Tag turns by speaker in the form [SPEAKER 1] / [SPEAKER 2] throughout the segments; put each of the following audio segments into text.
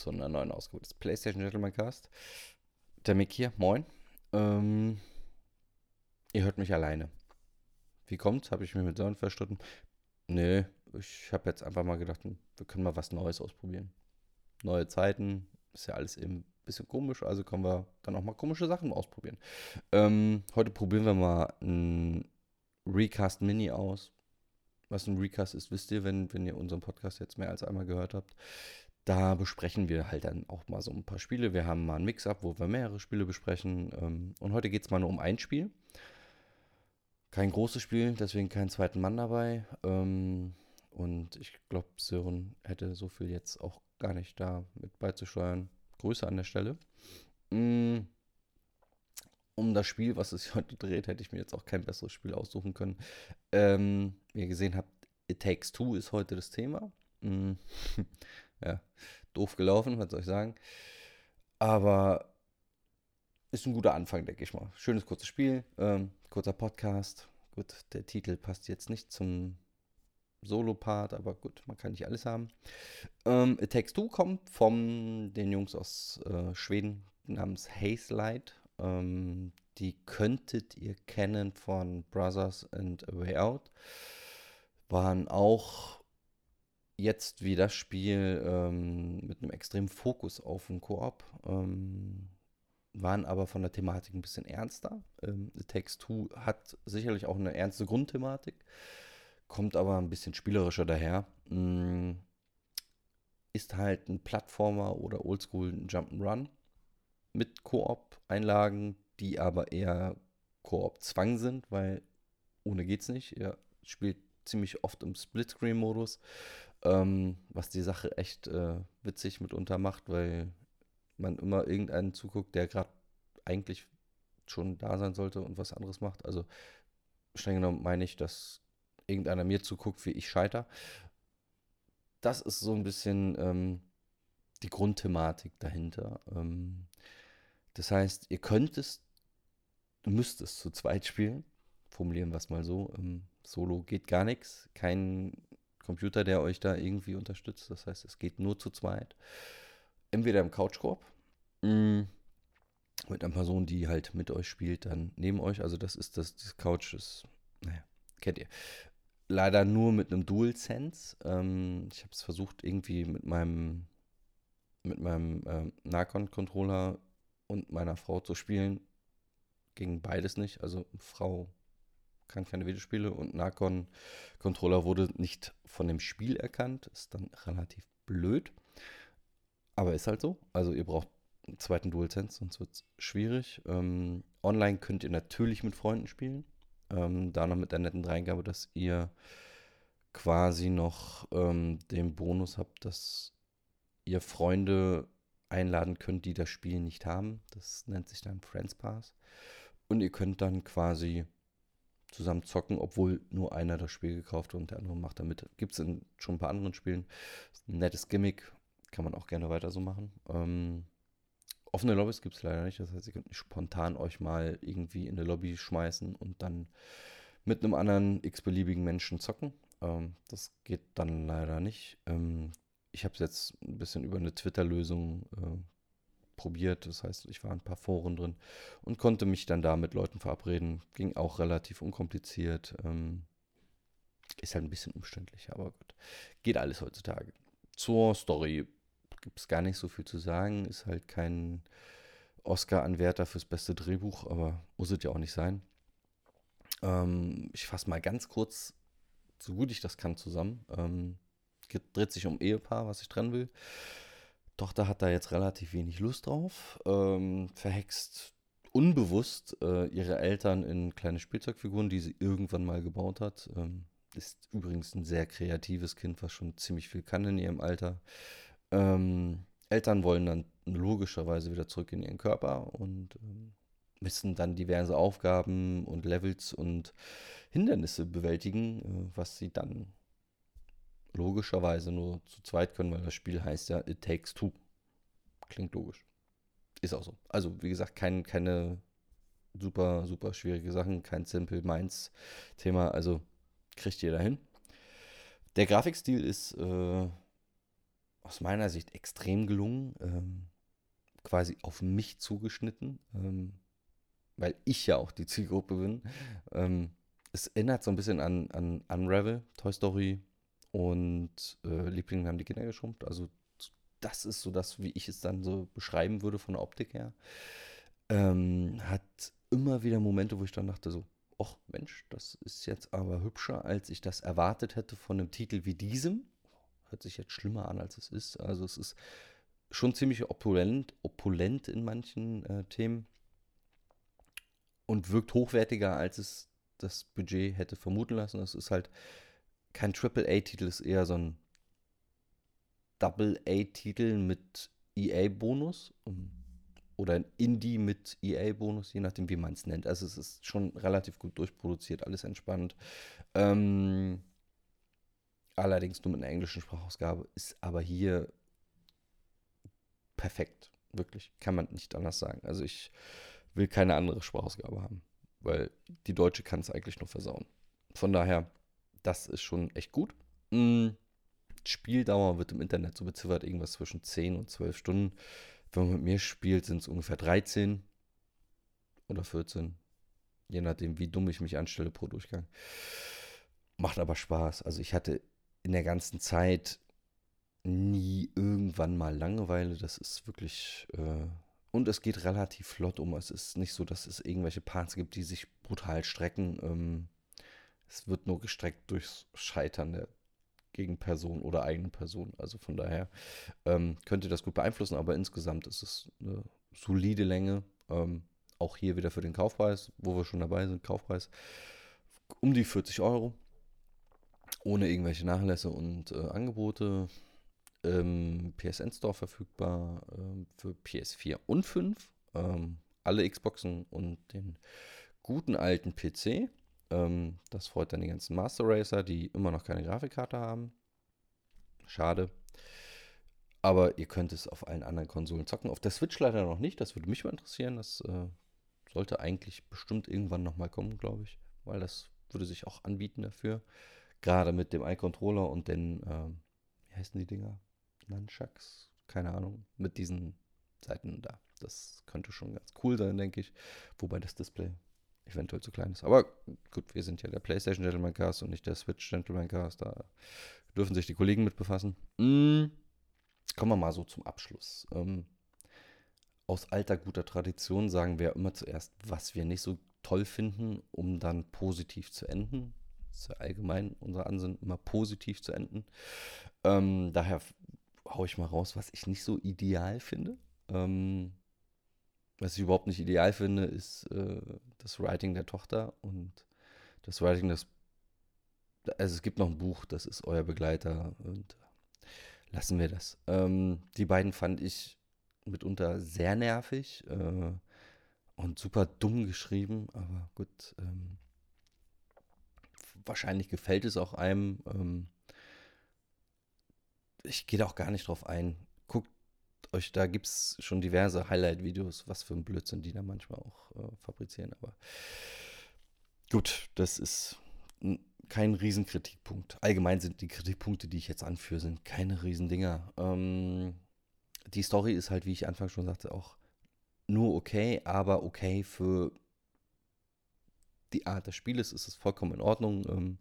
[SPEAKER 1] zu einer neuen Ausgabe des PlayStation Gentleman Cast. Der Mick hier, moin. Ähm, ihr hört mich alleine. Wie kommt's? Habe ich mich mit Sören verstritten? Nee, ich habe jetzt einfach mal gedacht, wir können mal was Neues ausprobieren. Neue Zeiten, ist ja alles eben ein bisschen komisch, also können wir dann auch mal komische Sachen ausprobieren. Ähm, heute probieren wir mal ein Recast Mini aus. Was ein Recast ist, wisst ihr, wenn, wenn ihr unseren Podcast jetzt mehr als einmal gehört habt. Da besprechen wir halt dann auch mal so ein paar Spiele. Wir haben mal ein Mix-up, wo wir mehrere Spiele besprechen. Ähm, und heute geht es mal nur um ein Spiel. Kein großes Spiel, deswegen keinen zweiten Mann dabei. Ähm, und ich glaube, Sören hätte so viel jetzt auch gar nicht da mit beizusteuern. Grüße an der Stelle. Mm, um das Spiel, was es heute dreht, hätte ich mir jetzt auch kein besseres Spiel aussuchen können. Ähm, wie ihr gesehen habt, It Takes Two ist heute das Thema. Ja, doof gelaufen, was soll ich sagen. Aber ist ein guter Anfang, denke ich mal. Schönes kurzes Spiel, ähm, kurzer Podcast. Gut, der Titel passt jetzt nicht zum Solo-Part, aber gut, man kann nicht alles haben. Ähm, It Takes Two kommt von den Jungs aus äh, Schweden namens Haze Light. Ähm, die könntet ihr kennen von Brothers and A Way Out. Waren auch jetzt wie das Spiel ähm, mit einem extremen Fokus auf den Koop. Ähm, waren aber von der Thematik ein bisschen ernster. Ähm, The Takes Two hat sicherlich auch eine ernste Grundthematik, kommt aber ein bisschen spielerischer daher. Mm, ist halt ein Plattformer oder Oldschool Jump'n'Run mit Koop-Einlagen, die aber eher Koop-Zwang sind, weil ohne geht's nicht. Ihr spielt ziemlich oft im Splitscreen-Modus, ähm, was die Sache echt äh, witzig mitunter macht, weil man immer irgendeinen zuguckt, der gerade eigentlich schon da sein sollte und was anderes macht. Also streng genommen meine ich, dass irgendeiner mir zuguckt, wie ich scheiter. Das ist so ein bisschen ähm, die Grundthematik dahinter. Ähm, das heißt, ihr könnt es, müsst es zu zweit spielen. Formulieren wir es mal so. Ähm, Solo geht gar nichts. Kein Computer, der euch da irgendwie unterstützt. Das heißt, es geht nur zu zweit. Entweder im Couchkorb mm, mit einer Person, die halt mit euch spielt, dann neben euch. Also das ist das, das Couch ist, naja, kennt ihr. Leider nur mit einem DualSense. Ähm, ich habe es versucht irgendwie mit meinem mit meinem ähm, Narcon-Controller und meiner Frau zu spielen. Ging beides nicht. Also Frau kann keine Videospiele und Narcon-Controller wurde nicht von dem Spiel erkannt. Ist dann relativ blöd. Aber ist halt so. Also ihr braucht einen zweiten DualSense, sonst wird es schwierig. Ähm, online könnt ihr natürlich mit Freunden spielen. Ähm, da noch mit der netten Dreingabe, dass ihr quasi noch ähm, den Bonus habt, dass ihr Freunde einladen könnt, die das Spiel nicht haben. Das nennt sich dann Friends Pass. Und ihr könnt dann quasi zusammen zocken, obwohl nur einer das Spiel gekauft und der andere macht damit. Gibt es in schon ein paar anderen Spielen. Ein nettes Gimmick, kann man auch gerne weiter so machen. Ähm, offene Lobbys gibt es leider nicht. Das heißt, ihr könnt nicht spontan euch mal irgendwie in eine Lobby schmeißen und dann mit einem anderen x-beliebigen Menschen zocken. Ähm, das geht dann leider nicht. Ähm, ich habe es jetzt ein bisschen über eine Twitter-Lösung äh, probiert. Das heißt, ich war in ein paar Foren drin und konnte mich dann da mit Leuten verabreden. Ging auch relativ unkompliziert. Ähm, ist halt ein bisschen umständlich, aber gut. Geht alles heutzutage. Zur Story gibt es gar nicht so viel zu sagen. Ist halt kein Oscar-Anwärter fürs beste Drehbuch, aber muss es ja auch nicht sein. Ähm, ich fasse mal ganz kurz, so gut ich das kann, zusammen. Ähm, dreht sich um Ehepaar, was ich trennen will. Tochter hat da jetzt relativ wenig Lust drauf, ähm, verhext unbewusst äh, ihre Eltern in kleine Spielzeugfiguren, die sie irgendwann mal gebaut hat. Ähm, ist übrigens ein sehr kreatives Kind, was schon ziemlich viel kann in ihrem Alter. Ähm, Eltern wollen dann logischerweise wieder zurück in ihren Körper und ähm, müssen dann diverse Aufgaben und Levels und Hindernisse bewältigen, äh, was sie dann logischerweise nur zu zweit können, weil das Spiel heißt ja It Takes Two. Klingt logisch. Ist auch so. Also, wie gesagt, kein, keine super, super schwierige Sachen, kein Simple Minds Thema. Also, kriegt ihr dahin. Der Grafikstil ist äh, aus meiner Sicht extrem gelungen, ähm, quasi auf mich zugeschnitten, ähm, weil ich ja auch die Zielgruppe bin. Ähm, es erinnert so ein bisschen an, an Unravel, Toy Story und äh, Liebling haben die Kinder geschrumpft. Also das ist so das, wie ich es dann so beschreiben würde von der Optik her. Ähm, hat immer wieder Momente, wo ich dann dachte so, ach Mensch, das ist jetzt aber hübscher, als ich das erwartet hätte von einem Titel wie diesem. Hört sich jetzt schlimmer an, als es ist. Also es ist schon ziemlich opulent, opulent in manchen äh, Themen und wirkt hochwertiger, als es das Budget hätte vermuten lassen. Es ist halt kein Triple-A-Titel, ist eher so ein Double-A-Titel mit EA-Bonus oder ein Indie mit EA-Bonus, je nachdem, wie man es nennt. Also es ist schon relativ gut durchproduziert, alles entspannt. Ähm, allerdings nur mit einer englischen Sprachausgabe, ist aber hier perfekt. Wirklich, kann man nicht anders sagen. Also ich will keine andere Sprachausgabe haben, weil die deutsche kann es eigentlich nur versauen. Von daher, das ist schon echt gut. Mhm. Spieldauer wird im Internet so beziffert, irgendwas zwischen 10 und 12 Stunden. Wenn man mit mir spielt, sind es ungefähr 13 oder 14. Je nachdem, wie dumm ich mich anstelle pro Durchgang. Macht aber Spaß. Also ich hatte in der ganzen Zeit nie irgendwann mal Langeweile. Das ist wirklich. Äh, und es geht relativ flott um. Es ist nicht so, dass es irgendwelche Parts gibt, die sich brutal strecken. Ähm, es wird nur gestreckt durchs Scheitern der gegen Person oder eigene Person. Also von daher ähm, könnt ihr das gut beeinflussen, aber insgesamt ist es eine solide Länge. Ähm, auch hier wieder für den Kaufpreis, wo wir schon dabei sind, Kaufpreis um die 40 Euro. Ohne irgendwelche Nachlässe und äh, Angebote. Im PSN Store verfügbar äh, für PS4 und 5. Ähm, alle Xboxen und den guten alten PC. Ähm, das freut dann die ganzen Master Racer, die immer noch keine Grafikkarte haben. Schade. Aber ihr könnt es auf allen anderen Konsolen zocken. Auf der Switch leider noch nicht. Das würde mich mal interessieren. Das äh, sollte eigentlich bestimmt irgendwann nochmal kommen, glaube ich. Weil das würde sich auch anbieten dafür. Gerade mit dem iController und den, äh, wie heißen die Dinger? Nunchucks? Keine Ahnung. Mit diesen Seiten da. Das könnte schon ganz cool sein, denke ich. Wobei das Display eventuell zu klein ist. Aber gut, wir sind ja der PlayStation Gentleman Cast und nicht der Switch Gentleman Cast. Da dürfen sich die Kollegen mit befassen. Mhm. Kommen wir mal so zum Abschluss. Ähm, aus alter guter Tradition sagen wir immer zuerst, was wir nicht so toll finden, um dann positiv zu enden. Das ist ja allgemein unser Ansinnen, immer positiv zu enden. Ähm, daher haue ich mal raus, was ich nicht so ideal finde. Ähm, was ich überhaupt nicht ideal finde, ist äh, das Writing der Tochter und das Writing des. Also es gibt noch ein Buch, das ist euer Begleiter und lassen wir das. Ähm, die beiden fand ich mitunter sehr nervig äh, und super dumm geschrieben, aber gut. Ähm, wahrscheinlich gefällt es auch einem. Ähm, ich gehe da auch gar nicht drauf ein euch, da gibt es schon diverse Highlight-Videos, was für ein Blödsinn die da manchmal auch äh, fabrizieren. Aber gut, das ist kein Riesenkritikpunkt. Allgemein sind die Kritikpunkte, die ich jetzt anführe, sind keine Riesendinger. Ähm, die Story ist halt, wie ich anfangs schon sagte, auch nur okay, aber okay für die Art des Spieles ist es vollkommen in Ordnung. Ähm,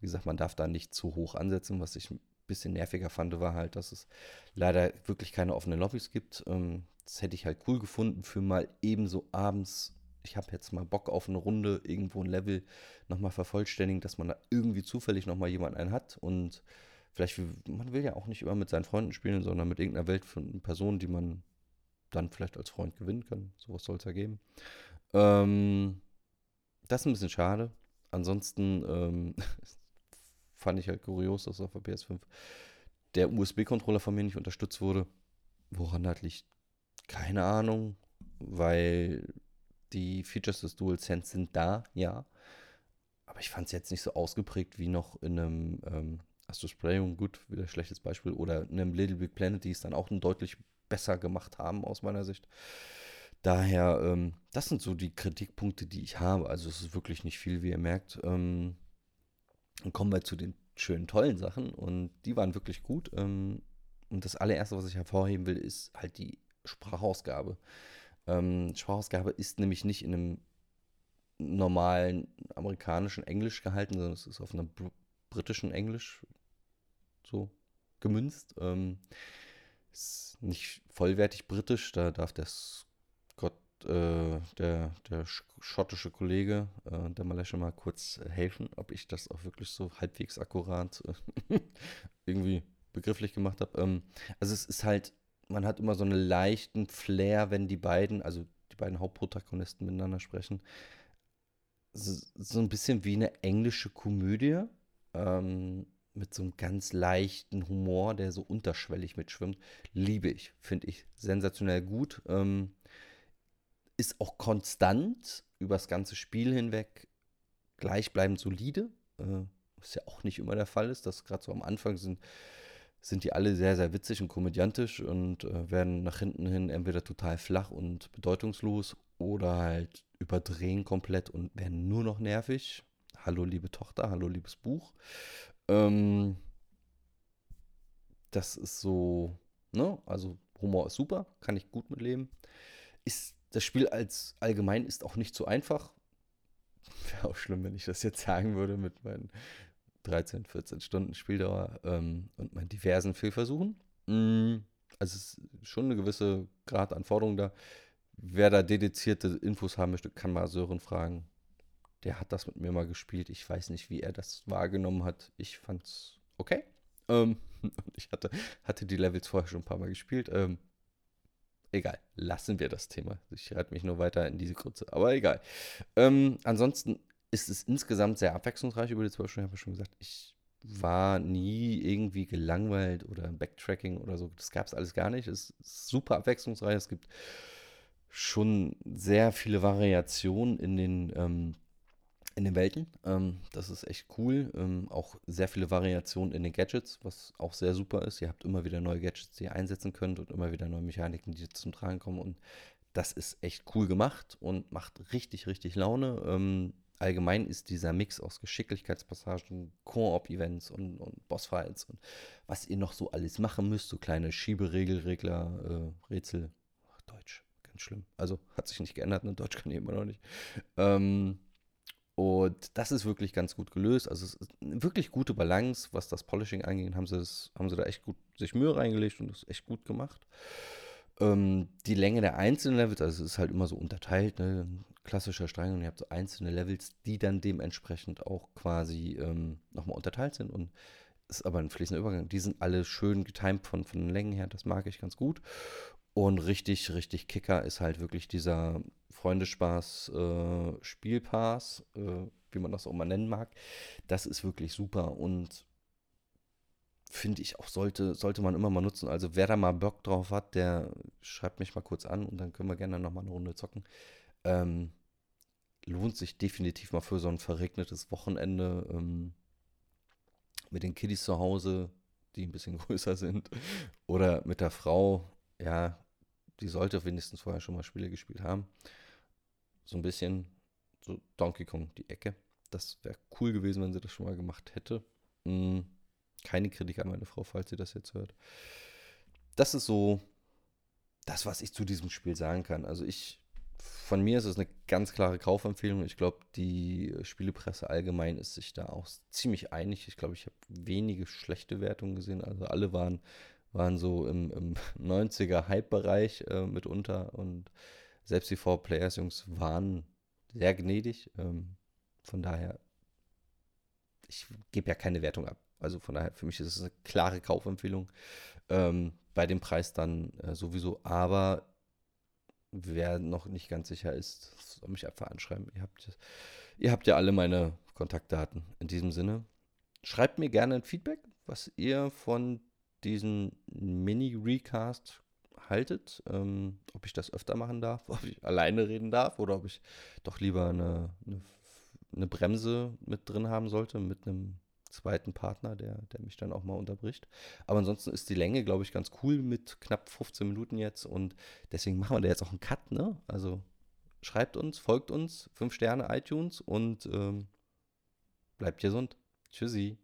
[SPEAKER 1] wie gesagt, man darf da nicht zu hoch ansetzen, was ich bisschen nerviger fand, war halt, dass es leider wirklich keine offenen Lobbys gibt. Ähm, das hätte ich halt cool gefunden für mal ebenso abends. Ich habe jetzt mal Bock auf eine Runde, irgendwo ein Level nochmal vervollständigen, dass man da irgendwie zufällig nochmal jemanden einen hat und vielleicht, man will ja auch nicht immer mit seinen Freunden spielen, sondern mit irgendeiner Welt von Personen, die man dann vielleicht als Freund gewinnen kann. Sowas soll es ja geben. Ähm, das ist ein bisschen schade. Ansonsten ähm, fand ich halt kurios, dass auf der PS5 der USB-Controller von mir nicht unterstützt wurde. Woran das liegt, keine Ahnung, weil die Features des DualSense sind da, ja. Aber ich fand es jetzt nicht so ausgeprägt wie noch in einem ähm, Astros Playroom, gut, wieder ein schlechtes Beispiel, oder in einem Little Big Planet, die es dann auch deutlich besser gemacht haben, aus meiner Sicht. Daher, ähm, das sind so die Kritikpunkte, die ich habe. Also es ist wirklich nicht viel, wie ihr merkt. Ähm, dann kommen wir zu den schönen, tollen Sachen und die waren wirklich gut. Ähm, Und das allererste, was ich hervorheben will, ist halt die Sprachausgabe. Ähm, Sprachausgabe ist nämlich nicht in einem normalen amerikanischen Englisch gehalten, sondern es ist auf einem br britischen Englisch so gemünzt. Ähm, ist nicht vollwertig britisch, da darf Scott, äh, der, der schottische Kollege, äh, der Malesche mal kurz helfen, ob ich das auch wirklich so halbwegs akkurat äh, irgendwie begrifflich gemacht habe. Ähm, also es ist halt, man hat immer so einen leichten Flair, wenn die beiden, also die beiden Hauptprotagonisten miteinander sprechen. So, so ein bisschen wie eine englische Komödie. Ähm, mit so einem ganz leichten Humor, der so unterschwellig mitschwimmt. Liebe ich, finde ich sensationell gut. Ähm, ist auch konstant über das ganze Spiel hinweg gleichbleibend solide. Äh, was ja auch nicht immer der Fall ist, dass gerade so am Anfang sind sind die alle sehr, sehr witzig und komödiantisch und äh, werden nach hinten hin entweder total flach und bedeutungslos oder halt überdrehen komplett und werden nur noch nervig. Hallo, liebe Tochter, hallo, liebes Buch. Ähm, das ist so, ne? Also Humor ist super, kann ich gut mitleben. Ist das Spiel als allgemein ist auch nicht so einfach. Wäre auch schlimm, wenn ich das jetzt sagen würde mit meinen 13, 14 Stunden Spieldauer ähm, und meinen diversen Fehlversuchen. Mm, also es ist schon eine gewisse Grad an da. Wer da dedizierte Infos haben möchte, kann mal Sören fragen. Der hat das mit mir mal gespielt. Ich weiß nicht, wie er das wahrgenommen hat. Ich fand's okay. Ähm, ich hatte, hatte die Levels vorher schon ein paar Mal gespielt. Ähm, egal, lassen wir das Thema. Ich reite mich nur weiter in diese Kurze. Aber egal. Ähm, ansonsten ist es insgesamt sehr abwechslungsreich über die zwölf Stunden. Ich habe ja schon gesagt, ich war nie irgendwie gelangweilt oder Backtracking oder so. Das gab es alles gar nicht. Es ist super abwechslungsreich. Es gibt schon sehr viele Variationen in den, ähm, in den Welten. Ähm, das ist echt cool. Ähm, auch sehr viele Variationen in den Gadgets, was auch sehr super ist. Ihr habt immer wieder neue Gadgets, die ihr einsetzen könnt und immer wieder neue Mechaniken, die zum Tragen kommen. Und das ist echt cool gemacht und macht richtig, richtig Laune. Ähm, allgemein ist dieser Mix aus Geschicklichkeitspassagen, Koop-Events und, und Bossfights und was ihr noch so alles machen müsst, so kleine Schieberegelregler, äh, Rätsel. Ach, Deutsch, ganz schlimm. Also hat sich nicht geändert, ne? Deutsch kann ich immer noch nicht. Ähm, und das ist wirklich ganz gut gelöst. Also es ist eine wirklich gute Balance, was das Polishing angeht. Haben sie, das, haben sie da echt gut sich Mühe reingelegt und das echt gut gemacht. Ähm, die Länge der einzelnen Levels, also es ist halt immer so unterteilt, ne? klassischer Strang und ihr habt so einzelne Levels, die dann dementsprechend auch quasi ähm, nochmal unterteilt sind und ist aber ein fließender Übergang. Die sind alle schön getimt von, von den Längen her, das mag ich ganz gut. Und richtig, richtig Kicker ist halt wirklich dieser Freundespaß äh, äh, wie man das auch mal nennen mag. Das ist wirklich super und finde ich auch, sollte, sollte man immer mal nutzen. Also wer da mal Bock drauf hat, der schreibt mich mal kurz an und dann können wir gerne nochmal eine Runde zocken. Ähm, lohnt sich definitiv mal für so ein verregnetes Wochenende ähm, mit den Kiddies zu Hause, die ein bisschen größer sind. Oder mit der Frau, ja, die sollte wenigstens vorher schon mal Spiele gespielt haben. So ein bisschen so Donkey Kong, die Ecke. Das wäre cool gewesen, wenn sie das schon mal gemacht hätte. Hm, keine Kritik an meine Frau, falls sie das jetzt hört. Das ist so das, was ich zu diesem Spiel sagen kann. Also ich von mir ist es eine ganz klare Kaufempfehlung. Ich glaube, die Spielepresse allgemein ist sich da auch ziemlich einig. Ich glaube, ich habe wenige schlechte Wertungen gesehen. Also alle waren, waren so im, im 90er Hype-Bereich äh, mitunter und selbst die Four-Players-Jungs waren sehr gnädig. Ähm, von daher, ich gebe ja keine Wertung ab. Also von daher, für mich ist es eine klare Kaufempfehlung. Ähm, bei dem Preis dann äh, sowieso. Aber wer noch nicht ganz sicher ist, soll mich einfach anschreiben. Ihr habt, ihr habt ja alle meine Kontaktdaten. In diesem Sinne, schreibt mir gerne ein Feedback, was ihr von diesem Mini-Recast haltet. Ähm, ob ich das öfter machen darf, ob ich alleine reden darf oder ob ich doch lieber eine, eine, eine Bremse mit drin haben sollte, mit einem zweiten Partner, der, der mich dann auch mal unterbricht. Aber ansonsten ist die Länge, glaube ich, ganz cool mit knapp 15 Minuten jetzt und deswegen machen wir da jetzt auch einen Cut, ne? Also schreibt uns, folgt uns, 5 Sterne iTunes und ähm, bleibt gesund. Tschüssi.